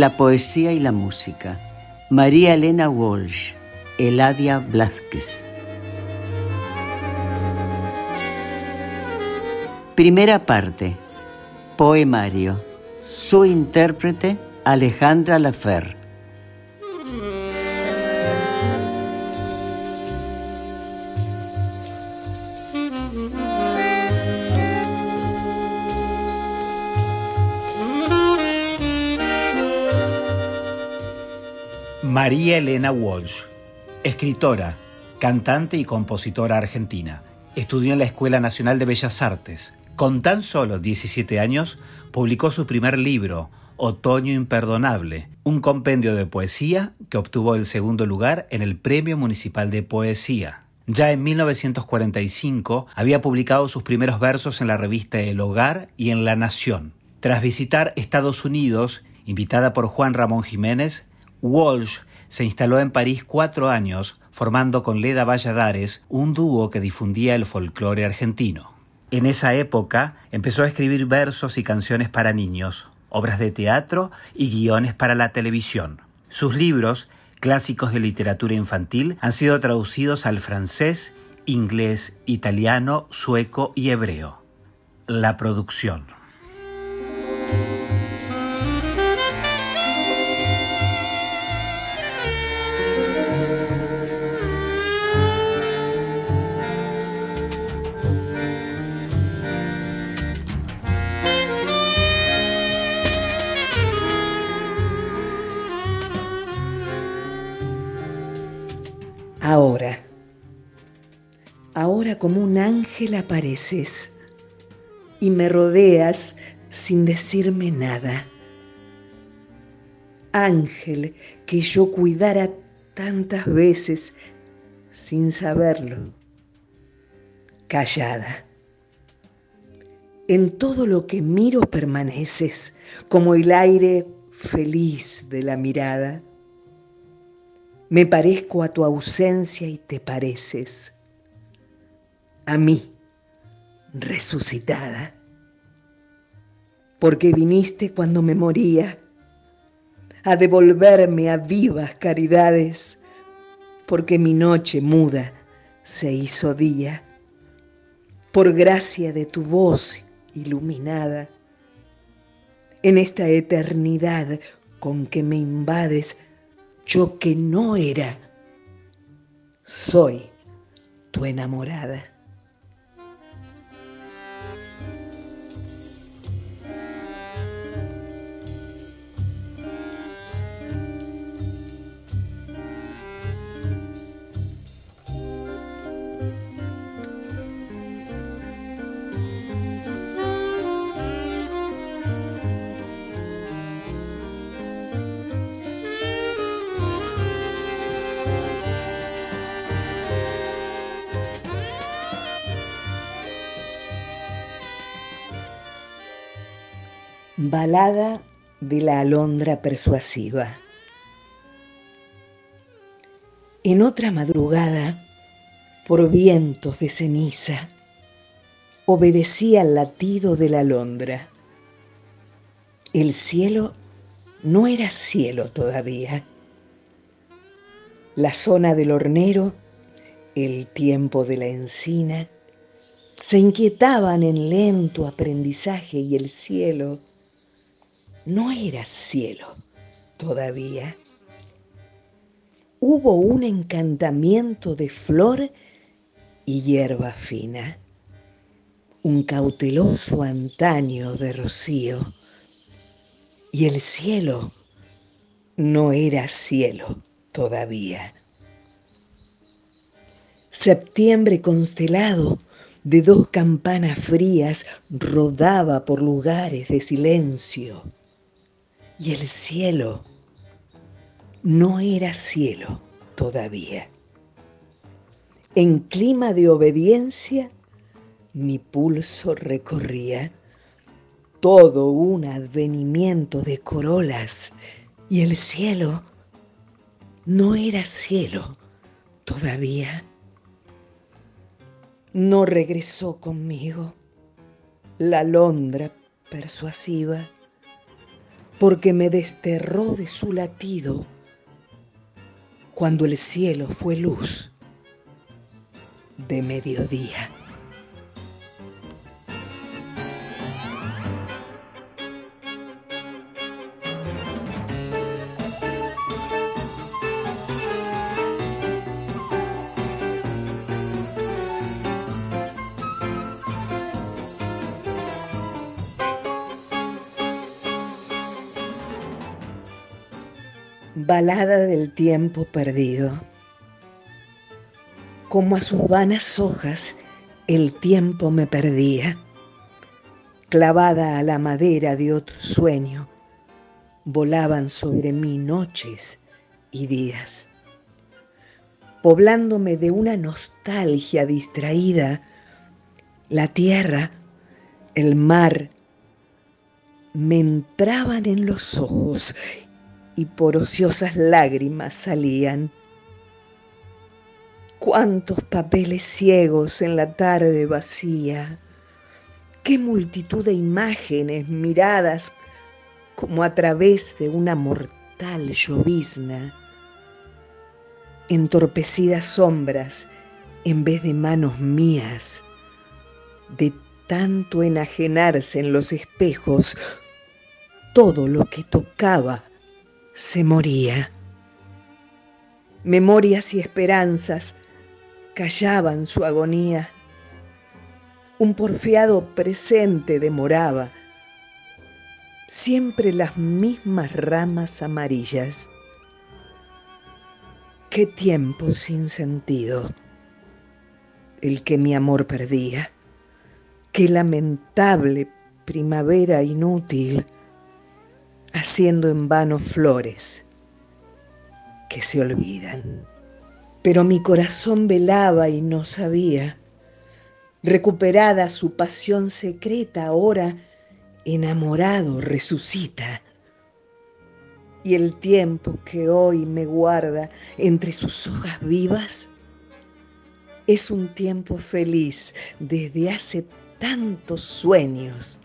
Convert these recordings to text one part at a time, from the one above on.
La poesía y la música. María Elena Walsh, Eladia Blázquez. Primera parte. Poemario. Su intérprete, Alejandra Lafer. María Elena Walsh, escritora, cantante y compositora argentina. Estudió en la Escuela Nacional de Bellas Artes. Con tan solo 17 años, publicó su primer libro, Otoño Imperdonable, un compendio de poesía que obtuvo el segundo lugar en el Premio Municipal de Poesía. Ya en 1945 había publicado sus primeros versos en la revista El Hogar y en La Nación. Tras visitar Estados Unidos, invitada por Juan Ramón Jiménez, Walsh se instaló en París cuatro años, formando con Leda Valladares un dúo que difundía el folclore argentino. En esa época empezó a escribir versos y canciones para niños, obras de teatro y guiones para la televisión. Sus libros, clásicos de literatura infantil, han sido traducidos al francés, inglés, italiano, sueco y hebreo. La producción. Ahora, ahora como un ángel apareces y me rodeas sin decirme nada. Ángel que yo cuidara tantas veces sin saberlo, callada. En todo lo que miro permaneces como el aire feliz de la mirada me parezco a tu ausencia y te pareces a mí, resucitada, porque viniste cuando me moría a devolverme a vivas caridades, porque mi noche muda se hizo día, por gracia de tu voz iluminada, en esta eternidad con que me invades yo que no era, soy tu enamorada. Balada de la alondra persuasiva. En otra madrugada, por vientos de ceniza, obedecía al latido de la alondra. El cielo no era cielo todavía. La zona del hornero, el tiempo de la encina, se inquietaban en lento aprendizaje y el cielo no era cielo todavía. Hubo un encantamiento de flor y hierba fina, un cauteloso antaño de rocío, y el cielo no era cielo todavía. Septiembre constelado de dos campanas frías rodaba por lugares de silencio y el cielo no era cielo todavía. En clima de obediencia, mi pulso recorría todo un advenimiento de corolas y el cielo no era cielo todavía. No regresó conmigo la alondra persuasiva porque me desterró de su latido cuando el cielo fue luz de mediodía. Balada del tiempo perdido. Como a sus vanas hojas el tiempo me perdía, clavada a la madera de otro sueño, volaban sobre mí noches y días, poblándome de una nostalgia distraída, la tierra, el mar, me entraban en los ojos y por ociosas lágrimas salían. Cuántos papeles ciegos en la tarde vacía, qué multitud de imágenes miradas como a través de una mortal llovizna, entorpecidas sombras en vez de manos mías, de tanto enajenarse en los espejos, todo lo que tocaba se moría. Memorias y esperanzas callaban su agonía. Un porfiado presente demoraba. Siempre las mismas ramas amarillas. Qué tiempo sin sentido el que mi amor perdía. Qué lamentable primavera inútil haciendo en vano flores que se olvidan. Pero mi corazón velaba y no sabía. Recuperada su pasión secreta, ahora enamorado resucita. Y el tiempo que hoy me guarda entre sus hojas vivas es un tiempo feliz desde hace tantos sueños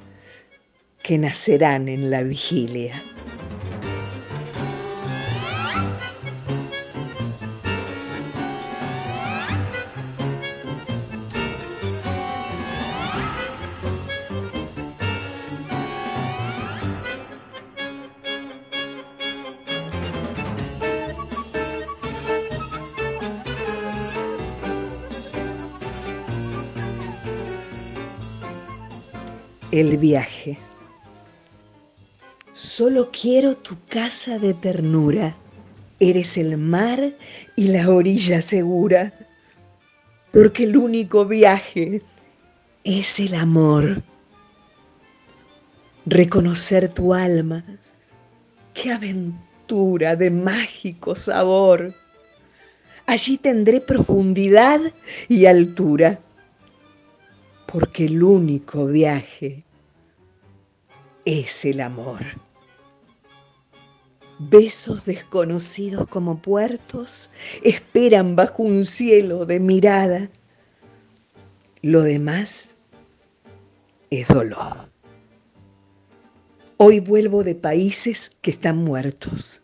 que nacerán en la vigilia. El viaje. Solo quiero tu casa de ternura. Eres el mar y la orilla segura, porque el único viaje es el amor. Reconocer tu alma, qué aventura de mágico sabor. Allí tendré profundidad y altura, porque el único viaje es el amor. Besos desconocidos como puertos esperan bajo un cielo de mirada. Lo demás es dolor. Hoy vuelvo de países que están muertos,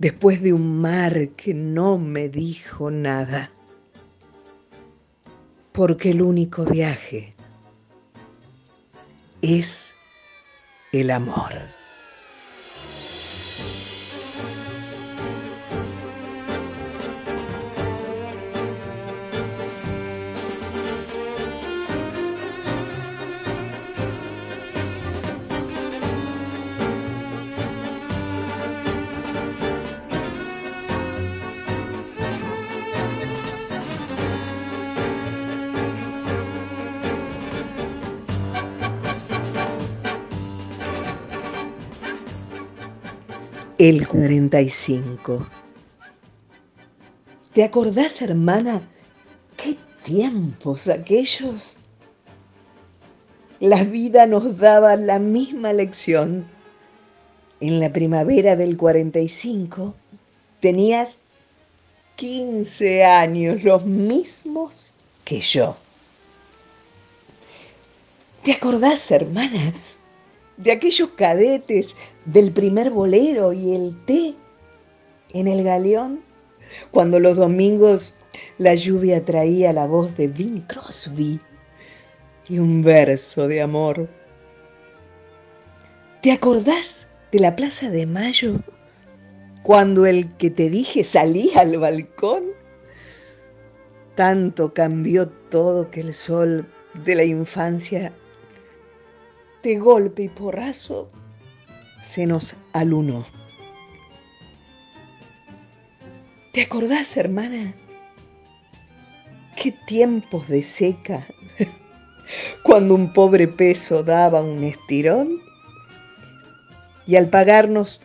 después de un mar que no me dijo nada, porque el único viaje es el amor. El 45. ¿Te acordás, hermana? ¿Qué tiempos aquellos? La vida nos daba la misma lección. En la primavera del 45 tenías 15 años, los mismos que yo. ¿Te acordás, hermana, de aquellos cadetes del primer bolero y el té en el galeón, cuando los domingos la lluvia traía la voz de Bing Crosby y un verso de amor. ¿Te acordás de la Plaza de Mayo cuando el que te dije salía al balcón? Tanto cambió todo que el sol de la infancia de golpe y porrazo se nos alunó. ¿Te acordás, hermana? Qué tiempos de seca, cuando un pobre peso daba un estirón y al pagarnos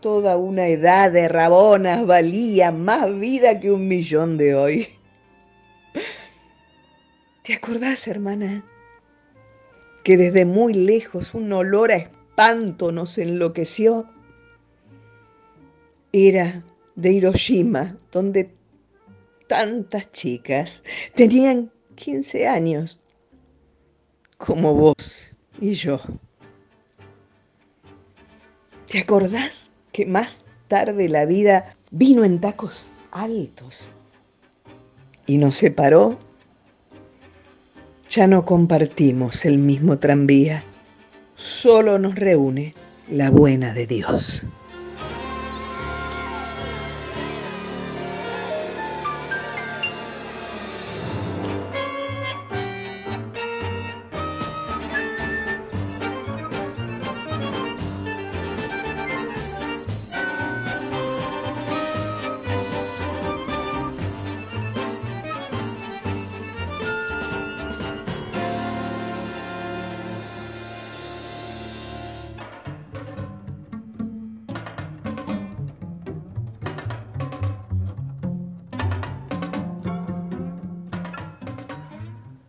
toda una edad de rabonas valía más vida que un millón de hoy. ¿Te acordás, hermana? Que desde muy lejos un olor a espanto nos enloqueció, era de Hiroshima, donde tantas chicas tenían 15 años, como vos y yo. ¿Te acordás que más tarde la vida vino en tacos altos y nos separó ya no compartimos el mismo tranvía, solo nos reúne la buena de Dios.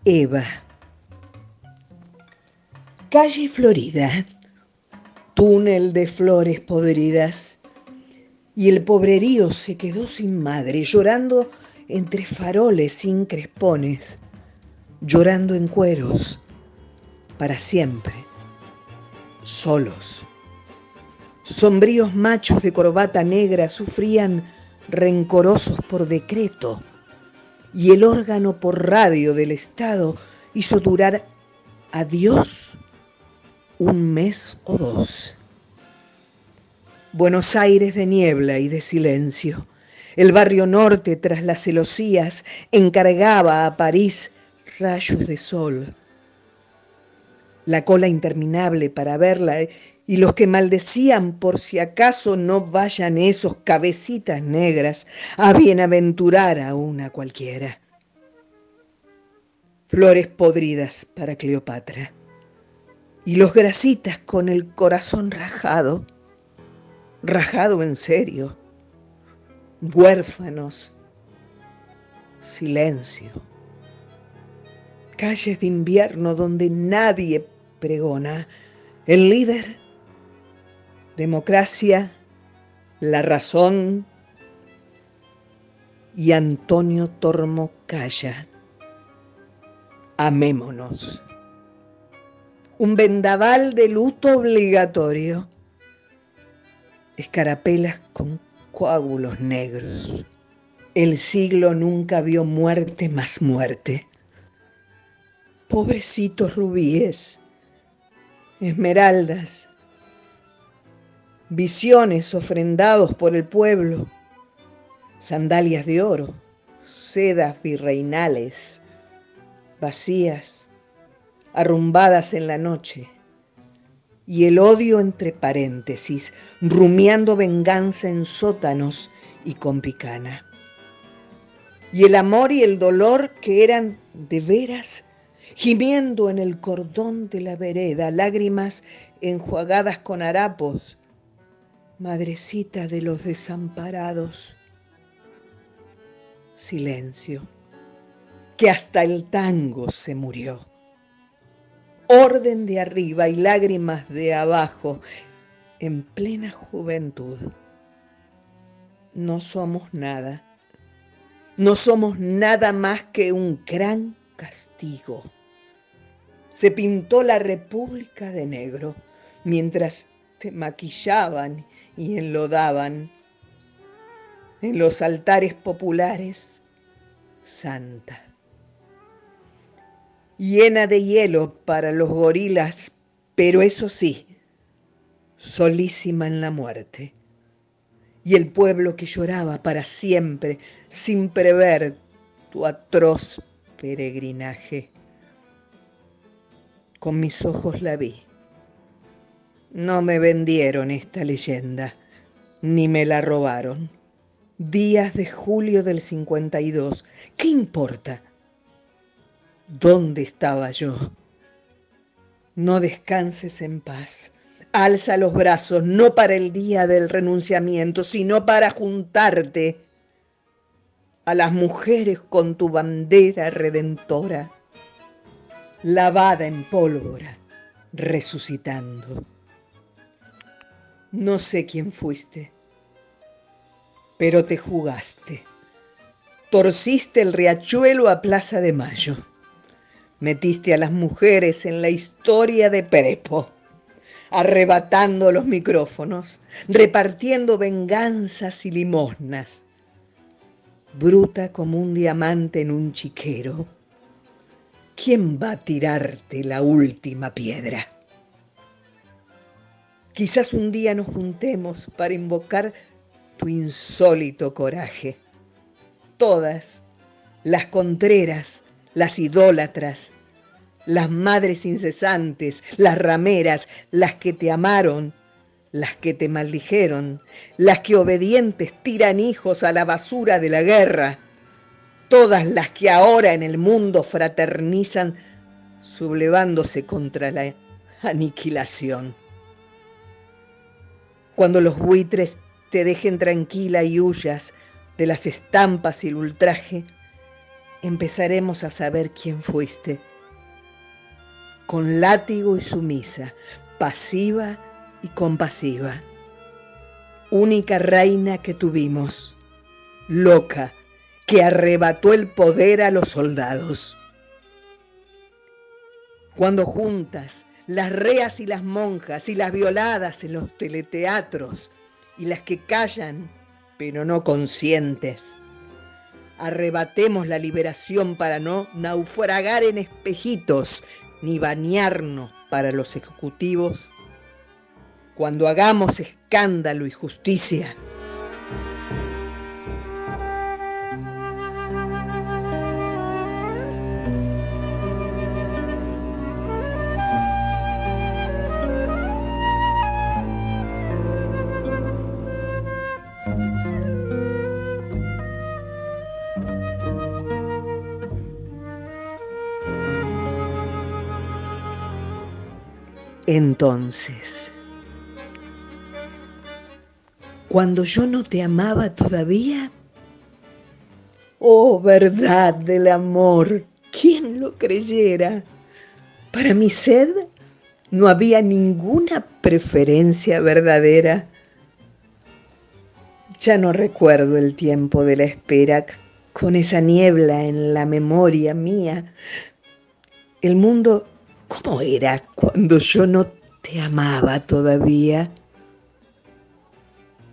Eva. Calle Florida. Túnel de flores podridas. Y el pobrerío se quedó sin madre, llorando entre faroles sin crespones, llorando en cueros, para siempre, solos. Sombríos machos de corbata negra sufrían rencorosos por decreto y el órgano por radio del Estado hizo durar a Dios un mes o dos. Buenos Aires de niebla y de silencio. El barrio norte, tras las celosías, encargaba a París rayos de sol. La cola interminable para verla y los que maldecían por si acaso no vayan esos cabecitas negras a bienaventurar a una cualquiera. Flores podridas para Cleopatra. Y los grasitas con el corazón rajado, rajado en serio, huérfanos, silencio. Calles de invierno donde nadie pregona, el líder democracia, la razón y Antonio Tormo Calla. Amémonos. un vendaval de luto obligatorio, escarapelas con coágulos negros. El siglo nunca vio muerte más muerte. Pobrecitos rubíes, esmeraldas, visiones ofrendados por el pueblo, sandalias de oro, sedas virreinales, vacías, arrumbadas en la noche, y el odio entre paréntesis, rumiando venganza en sótanos y con picana. Y el amor y el dolor que eran de veras, gimiendo en el cordón de la vereda, lágrimas enjuagadas con harapos, madrecita de los desamparados. Silencio, que hasta el tango se murió. Orden de arriba y lágrimas de abajo, en plena juventud. No somos nada, no somos nada más que un gran castigo. Se pintó la República de negro mientras te maquillaban y enlodaban. En los altares populares, santa. Llena de hielo para los gorilas, pero eso sí, solísima en la muerte. Y el pueblo que lloraba para siempre, sin prever tu atroz peregrinaje. Con mis ojos la vi no me vendieron esta leyenda, ni me la robaron. Días de julio del 52. ¿Qué importa? ¿Dónde estaba yo? No descanses en paz. Alza los brazos, no para el día del renunciamiento, sino para juntarte a las mujeres con tu bandera redentora, lavada en pólvora, resucitando. No sé quién fuiste, pero te jugaste. Torciste el riachuelo a Plaza de Mayo. Metiste a las mujeres en la historia de Prepo, arrebatando los micrófonos, repartiendo venganzas y limosnas. Bruta como un diamante en un chiquero. ¿Quién va a tirarte la última piedra? Quizás un día nos juntemos para invocar tu insólito coraje. Todas, las contreras, las idólatras, las madres incesantes, las rameras, las que te amaron, las que te maldijeron, las que obedientes tiran hijos a la basura de la guerra, todas las que ahora en el mundo fraternizan sublevándose contra la aniquilación cuando los buitres te dejen tranquila y huyas de las estampas y el ultraje, empezaremos a saber quién fuiste. Con látigo y sumisa, pasiva y compasiva. Única reina que tuvimos, loca, que arrebató el poder a los soldados. Cuando juntas las reas y las monjas y las violadas en los teleteatros y las que callan pero no conscientes. Arrebatemos la liberación para no naufragar en espejitos ni bañarnos para los ejecutivos. Cuando hagamos escándalo y justicia, Entonces, cuando yo no te amaba todavía, oh verdad del amor, ¿quién lo creyera? Para mi sed no había ninguna preferencia verdadera. Ya no recuerdo el tiempo de la espera con esa niebla en la memoria mía. El mundo ¿Cómo era cuando yo no te amaba todavía?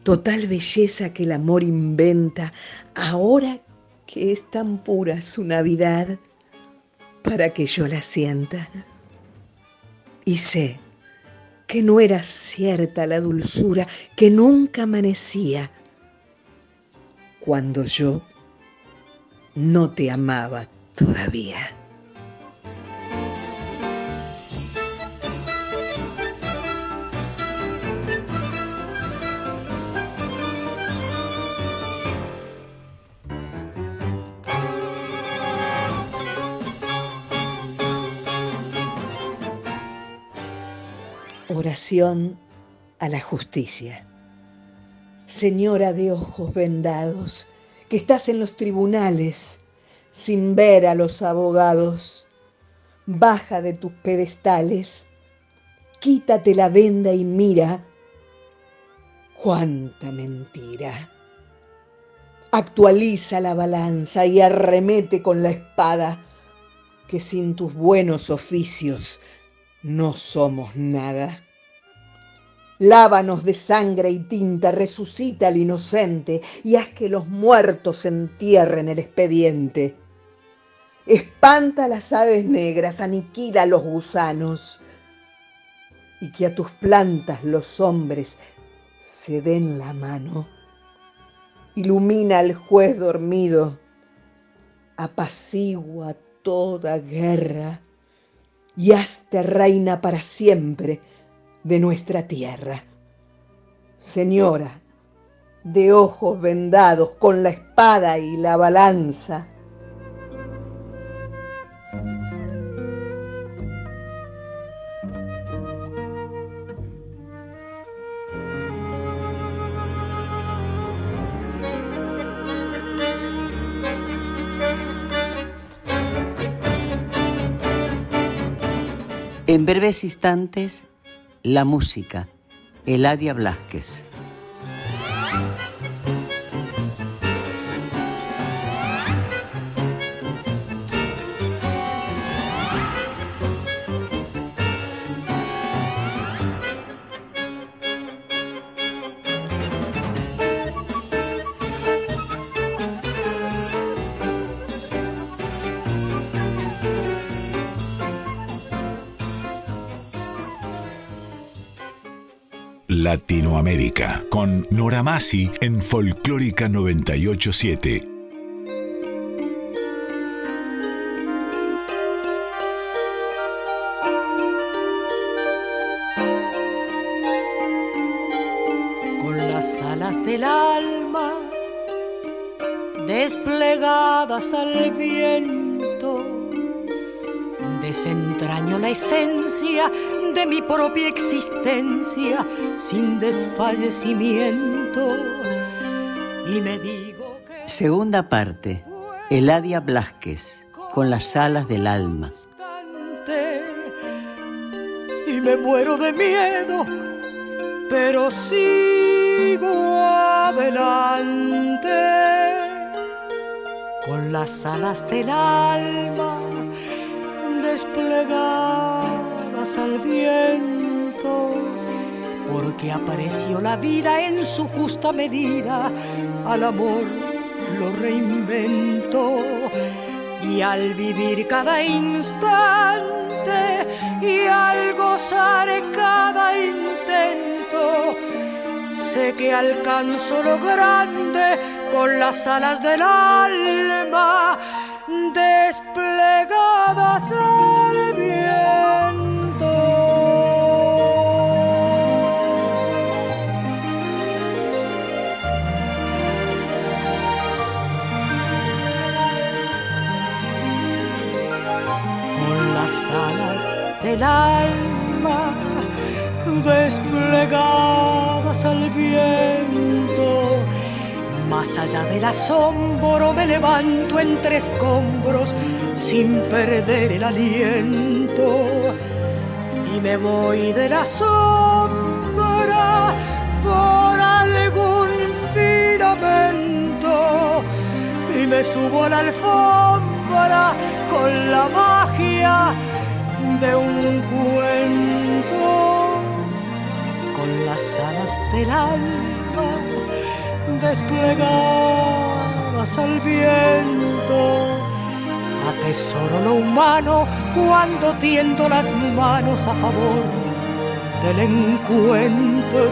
Total belleza que el amor inventa ahora que es tan pura su Navidad para que yo la sienta. Y sé que no era cierta la dulzura que nunca amanecía cuando yo no te amaba todavía. Oración a la justicia. Señora de ojos vendados, que estás en los tribunales sin ver a los abogados, baja de tus pedestales, quítate la venda y mira cuánta mentira. Actualiza la balanza y arremete con la espada, que sin tus buenos oficios no somos nada. Lávanos de sangre y tinta, resucita al inocente y haz que los muertos entierren el expediente. Espanta las aves negras, aniquila los gusanos y que a tus plantas los hombres se den la mano. Ilumina al juez dormido, apacigua toda guerra y hazte reina para siempre de nuestra tierra. Señora, de ojos vendados con la espada y la balanza, En breves instantes, la música, Eladia Blasquez. Con Nora Masi en Folclórica 987. De mi propia existencia sin desfallecimiento. Y me digo que... Segunda parte. Eladia Blasquez, con las alas del alma. Y me muero de miedo, pero sigo adelante. Con las alas del alma al viento, porque apareció la vida en su justa medida, al amor lo reinventó y al vivir cada instante y al gozar cada intento, sé que alcanzo lo grande con las alas del alma desplegadas al del alma desplegadas al viento. Más allá del asombro me levanto entre escombros sin perder el aliento y me voy de la sombra por algún filamento y me subo a la alfombra con la magia de un cuento con las alas del alma desplegadas al viento. Atesoro lo humano cuando tiendo las manos a favor del encuentro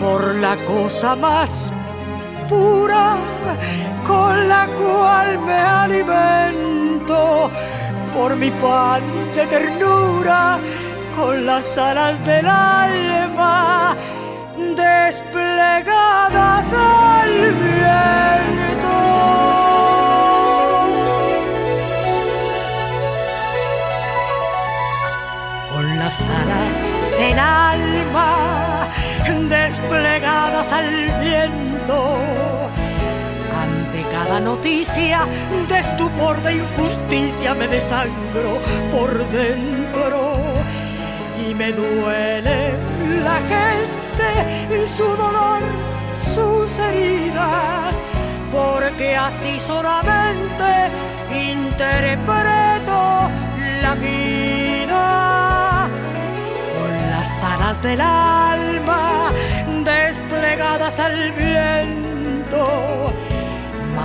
por la cosa más pura con la cual me alimento, por mi pan de ternura con las alas del alma desplegadas al viento. Con las alas del alma desplegadas al viento. Cada noticia de estupor, de injusticia, me desangro por dentro y me duele la gente y su dolor, sus heridas, porque así solamente interpreto la vida con las alas del alma desplegadas al viento.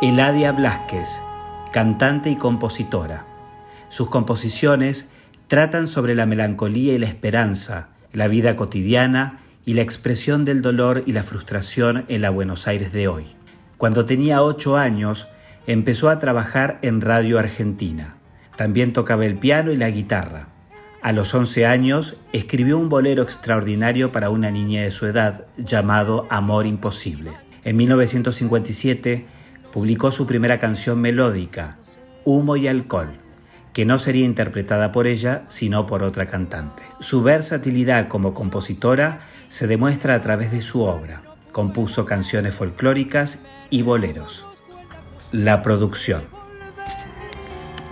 Eladia Blasquez, cantante y compositora. Sus composiciones tratan sobre la melancolía y la esperanza, la vida cotidiana y la expresión del dolor y la frustración en la Buenos Aires de hoy. Cuando tenía ocho años, empezó a trabajar en Radio Argentina. También tocaba el piano y la guitarra. A los 11 años escribió un bolero extraordinario para una niña de su edad llamado Amor Imposible. En 1957 publicó su primera canción melódica, Humo y Alcohol, que no sería interpretada por ella sino por otra cantante. Su versatilidad como compositora se demuestra a través de su obra. Compuso canciones folclóricas y boleros. La producción.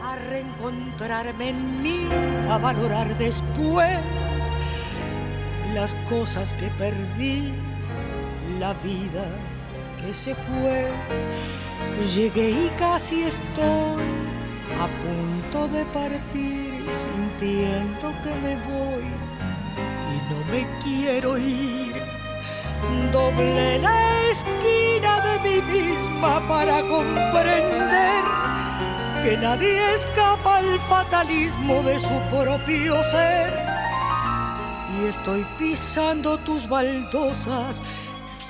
a reencontrarme en mí, a valorar después las cosas que perdí, la vida que se fue. Llegué y casi estoy a punto de partir, sintiendo que me voy y no me quiero ir. Doblé la esquina de mí misma para comprender que nadie escapa al fatalismo de su propio ser. Y estoy pisando tus baldosas,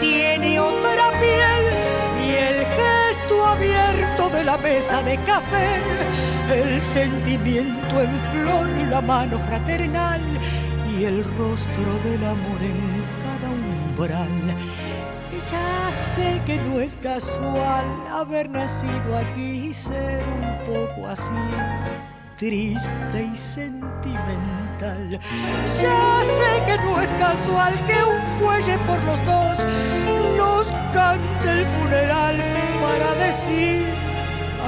tiene otra piel y el gesto abierto de la mesa de café, el sentimiento en flor, la mano fraternal y el rostro del amor en cada umbral. Ya sé que no es casual haber nacido aquí y ser un poco así, triste y sentimental. Ya sé que no es casual que un fuelle por los dos nos cante el funeral para decir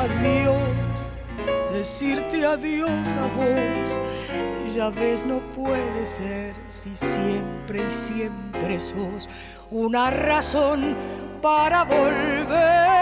adiós, decirte adiós a vos. Ya ves, no puede ser si siempre y siempre sos una razón para volver.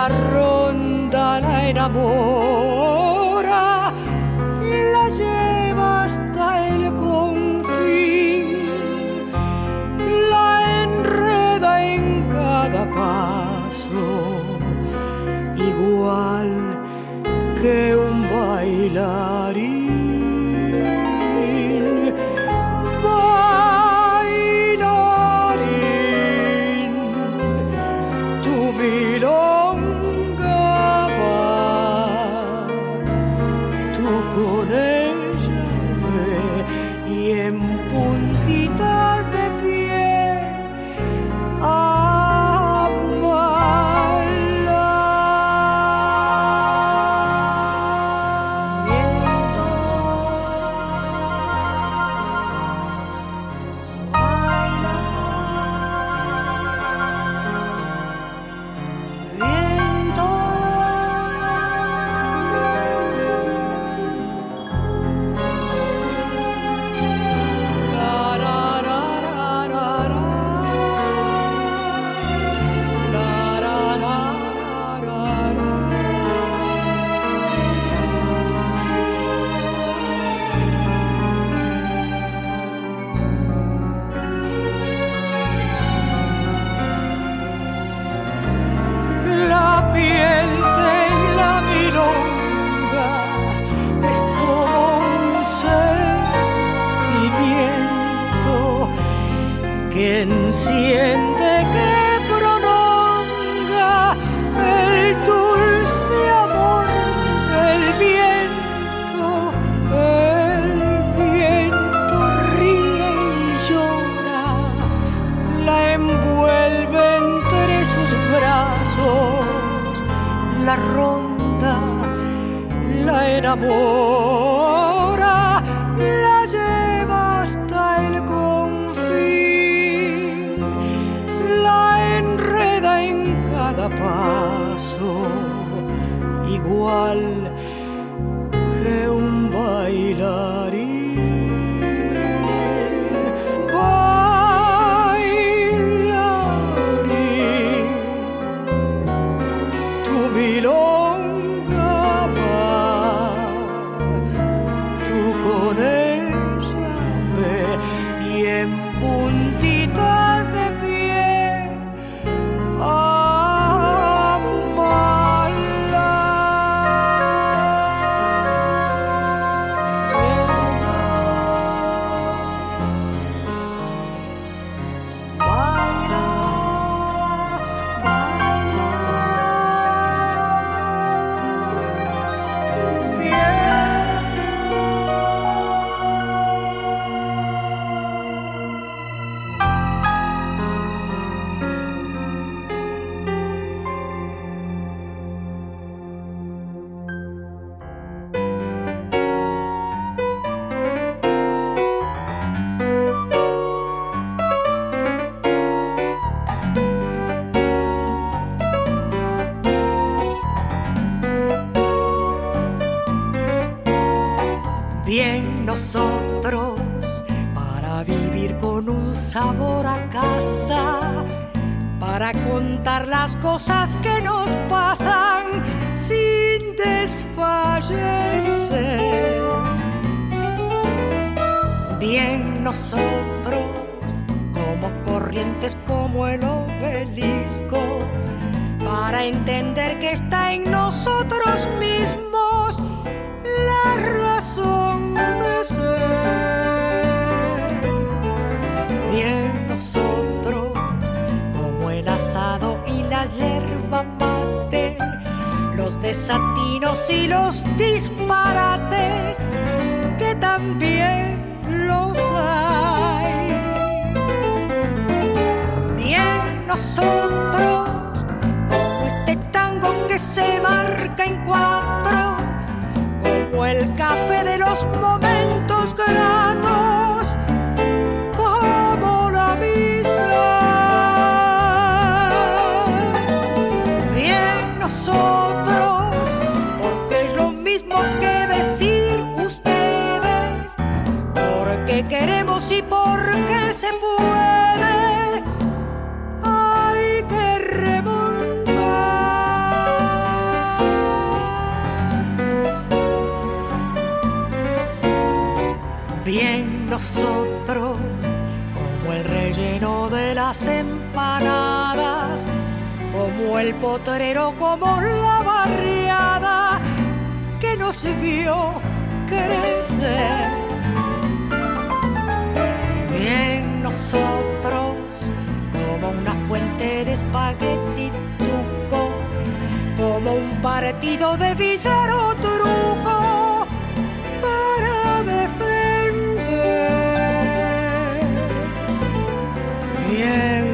La ronda la enamora, las cosas que nos pasan sin desfallecer. Bien nosotros, como corrientes como el obelisco, para entender que está en nosotros mismos la razón yerba mate, los desatinos y los disparates, que también los hay. Bien nosotros, como este tango que se marca en cuatro el café de los momentos gratos, se puede. nosotros, como el relleno de las empanadas, como el potrero, como la barriada que nos vio crecer. Bien nosotros, como una fuente de espagueti tuco, como un partido de villaro truco para defender.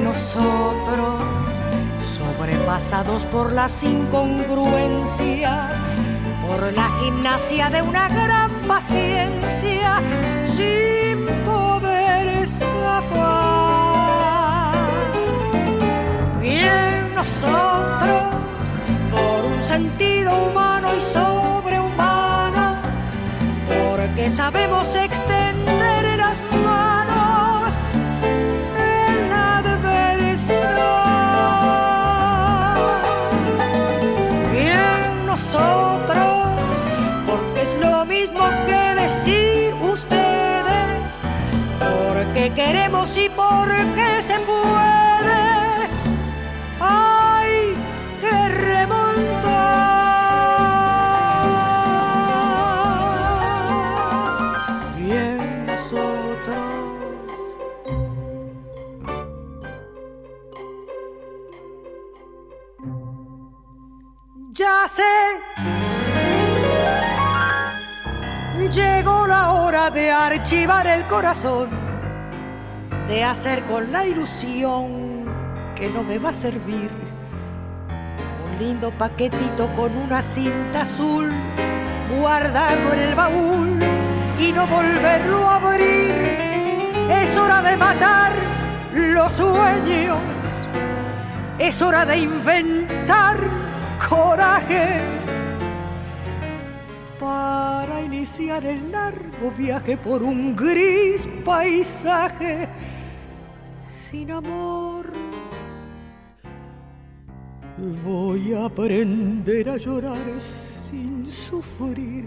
Nosotros, sobrepasados por las incongruencias, por la gimnasia de una gran paciencia, nosotros, por un sentido humano y sobrehumano, porque sabemos extender las manos porque es lo mismo que decir ustedes, porque queremos y porque se puede. Llegó la hora de archivar el corazón, de hacer con la ilusión que no me va a servir un lindo paquetito con una cinta azul guardado en el baúl y no volverlo a abrir. Es hora de matar los sueños, es hora de inventar coraje para iniciar el largo viaje por un gris paisaje sin amor. Voy a aprender a llorar sin sufrir,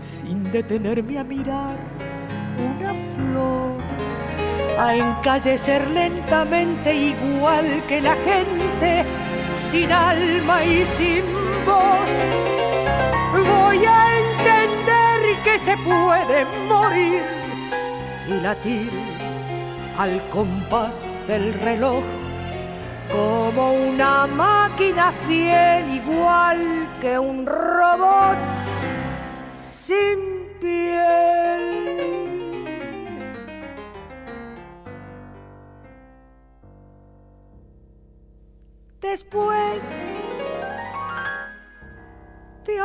sin detenerme a mirar una flor, a encallecer lentamente igual que la gente, sin alma y sin voz. Voy a entender que se puede morir y latir al compás del reloj como una máquina fiel igual que un robot sin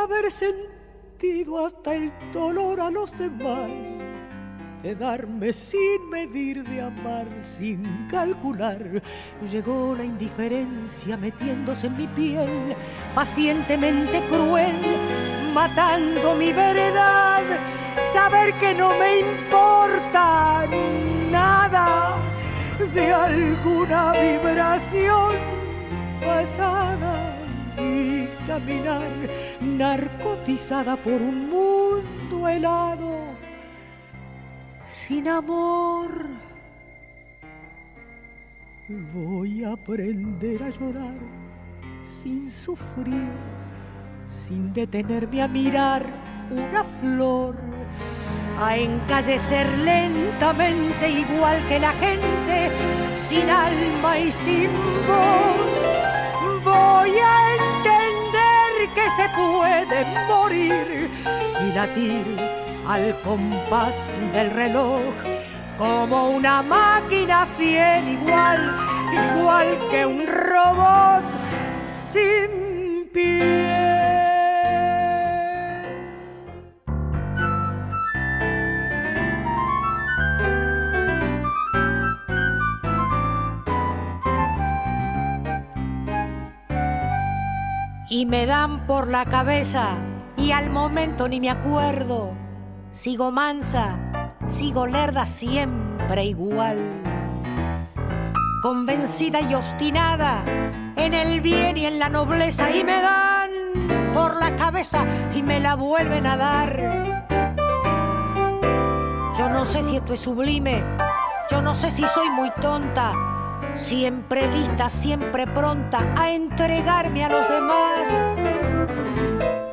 haber sentido hasta el dolor a los demás, de darme sin medir, de amar sin calcular. Llegó la indiferencia metiéndose en mi piel, pacientemente cruel, matando mi veredad, saber que no me importa nada de alguna vibración pasada y caminar narcotizada por un mundo helado sin amor. Voy a aprender a llorar sin sufrir, sin detenerme a mirar una flor, a encallecer lentamente igual que la gente, sin alma y sin voz. Voy a entender que se puede morir y latir al compás del reloj como una máquina fiel igual, igual que un robot sin pie. Y me dan por la cabeza y al momento ni me acuerdo. Sigo mansa, sigo lerda siempre igual. Convencida y obstinada en el bien y en la nobleza y me dan por la cabeza y me la vuelven a dar. Yo no sé si esto es sublime, yo no sé si soy muy tonta, siempre lista, siempre pronta a entregarme a los demás,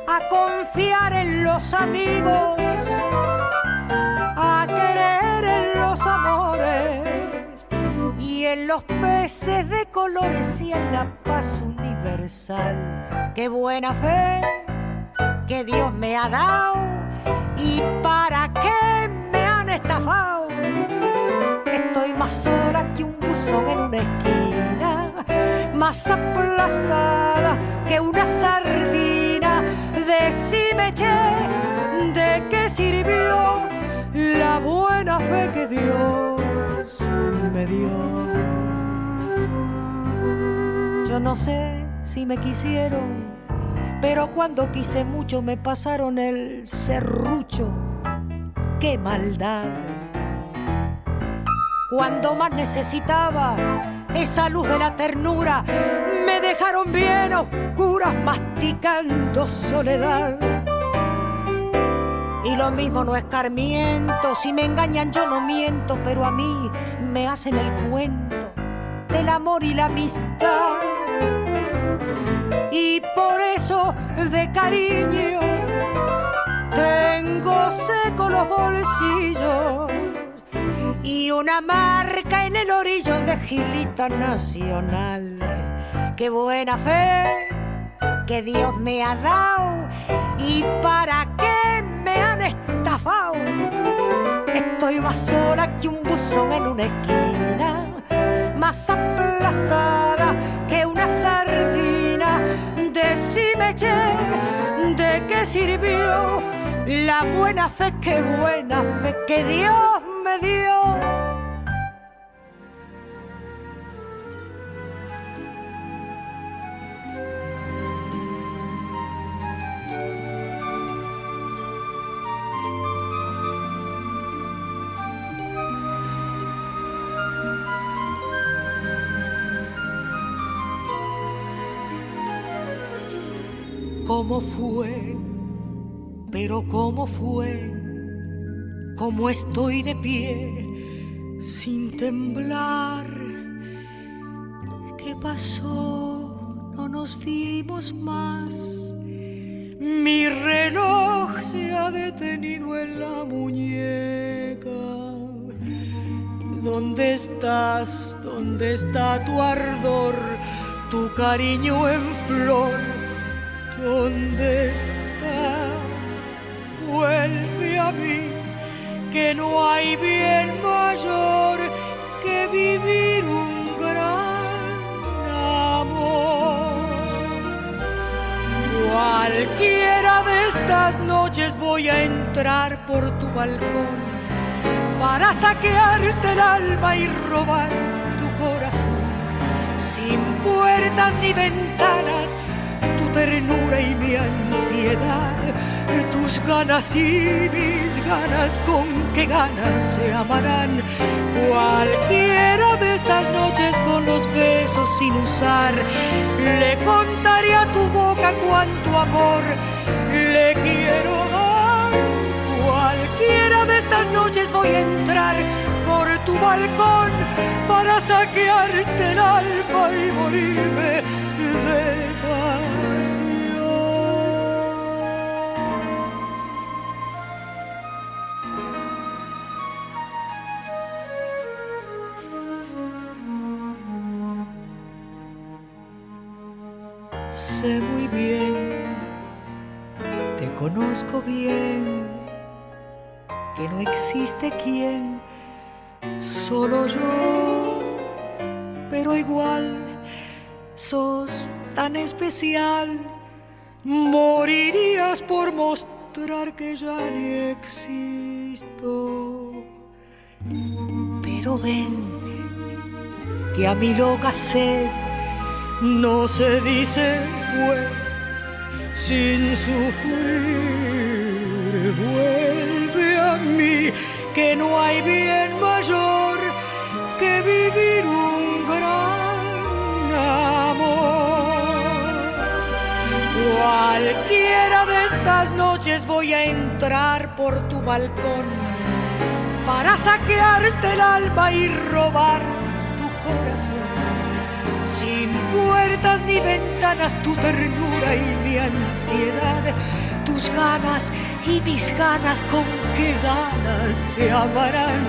a confiar en los amigos, a querer en los amores y en los peces de colores y en la paz universal. Qué buena fe que Dios me ha dado y para qué me han estafado. Estoy más sola que un buzón en una esquina, más aplastada que una sardina. Decime, che, ¿de qué sirvió la buena fe que Dios me dio? Yo no sé si me quisieron, pero cuando quise mucho me pasaron el serrucho. ¡Qué maldad! Cuando más necesitaba esa luz de la ternura, me dejaron bien a oscuras masticando soledad. Y lo mismo no escarmiento, si me engañan yo no miento, pero a mí me hacen el cuento del amor y la amistad. Y por eso de cariño tengo seco los bolsillos y una marca en el orillo de Gilita Nacional. Qué buena fe que Dios me ha dado y para qué me han estafado. Estoy más sola que un buzón en una esquina, más aplastada que una sardina. Decime, che, ¿de qué sirvió la buena fe? Qué buena fe que Dios me dio. ¿Cómo fue? Pero ¿cómo fue? ¿Cómo estoy de pie sin temblar? ¿Qué pasó? No nos vimos más. Mi reloj se ha detenido en la muñeca. ¿Dónde estás? ¿Dónde está tu ardor? Tu cariño en flor. ¿Dónde está? Que no hay bien mayor que vivir un gran amor. Cualquiera de estas noches voy a entrar por tu balcón para saquearte el alma y robar tu corazón. Sin puertas ni ventanas, ternura y mi ansiedad, tus ganas y mis ganas, con qué ganas se amarán. Cualquiera de estas noches con los besos sin usar, le contaré a tu boca cuánto amor le quiero dar. Cualquiera de estas noches voy a entrar por tu balcón para saquearte el alma y morirme bien, que no existe quien solo yo, pero igual sos tan especial, morirías por mostrar que ya ni existo. Pero ven, que a mi loca sed no se dice fue sin sufrir, vuelve a mí que no hay bien mayor que vivir un gran amor. Cualquiera de estas noches voy a entrar por tu balcón para saquearte el alma y robar tu corazón. Sin puertas ni ventanas, tu ternura y mi ansiedad tus ganas y mis ganas, con qué ganas se amarán.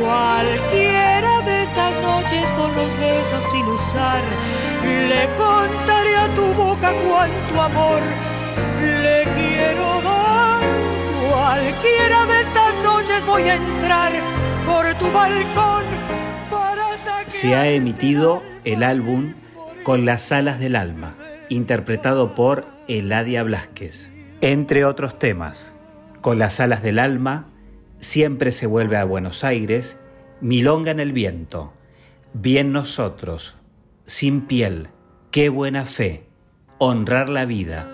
Cualquiera de estas noches con los besos sin usar, le contaré a tu boca cuánto amor le quiero dar. Cualquiera de estas noches voy a entrar por tu balcón. Se ha emitido el álbum Con las alas del alma, interpretado por Eladia Blasquez. Entre otros temas, Con las alas del alma, Siempre se vuelve a Buenos Aires, Milonga en el viento, Bien nosotros, Sin piel, Qué buena fe, Honrar la vida.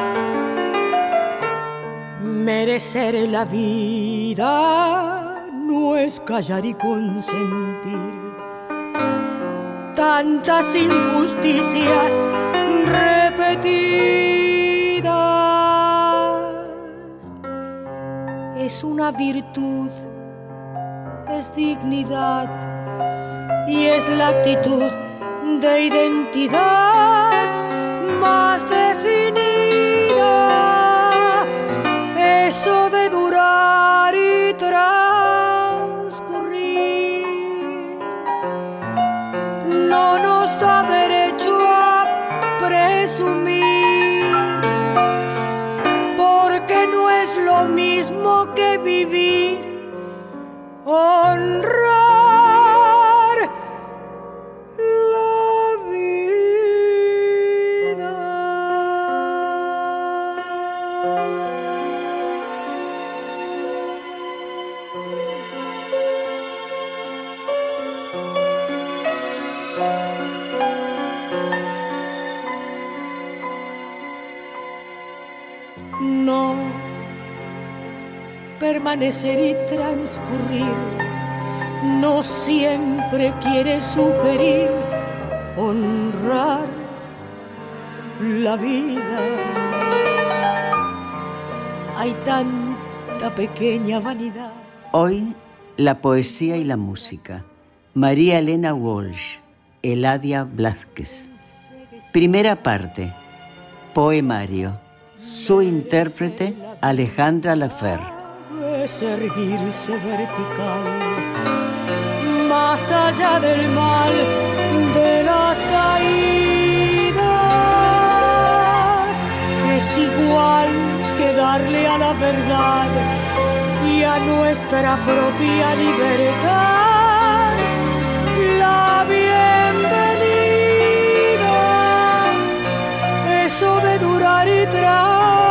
Merecer la vida no es callar y consentir tantas injusticias repetidas. Es una virtud, es dignidad y es la actitud de identidad más definida. De durar y transcurrir. No nos da derecho a presumir, porque no es lo mismo que vivir, honrar permanecer y transcurrir no siempre quiere sugerir honrar la vida. Hay tanta pequeña vanidad. Hoy, la poesía y la música. María Elena Walsh, Eladia Blasquez. Primera parte. Poemario. Su intérprete, Alejandra Lafer. Es erguirse vertical, más allá del mal de las caídas. Es igual que darle a la verdad y a nuestra propia libertad la bienvenida. Eso de durar y transcurrir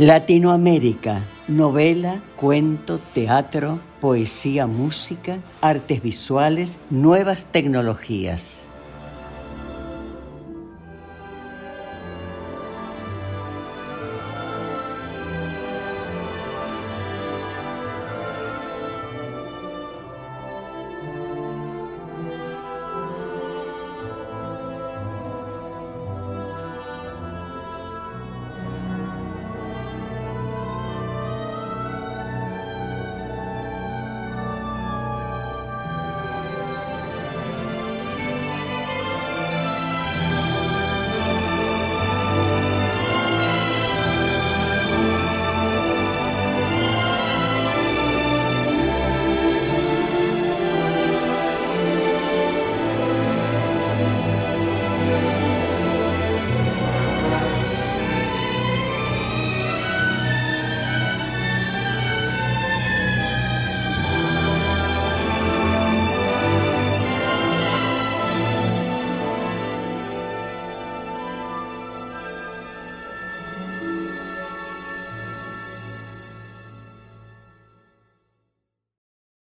Latinoamérica, novela, cuento, teatro, poesía, música, artes visuales, nuevas tecnologías.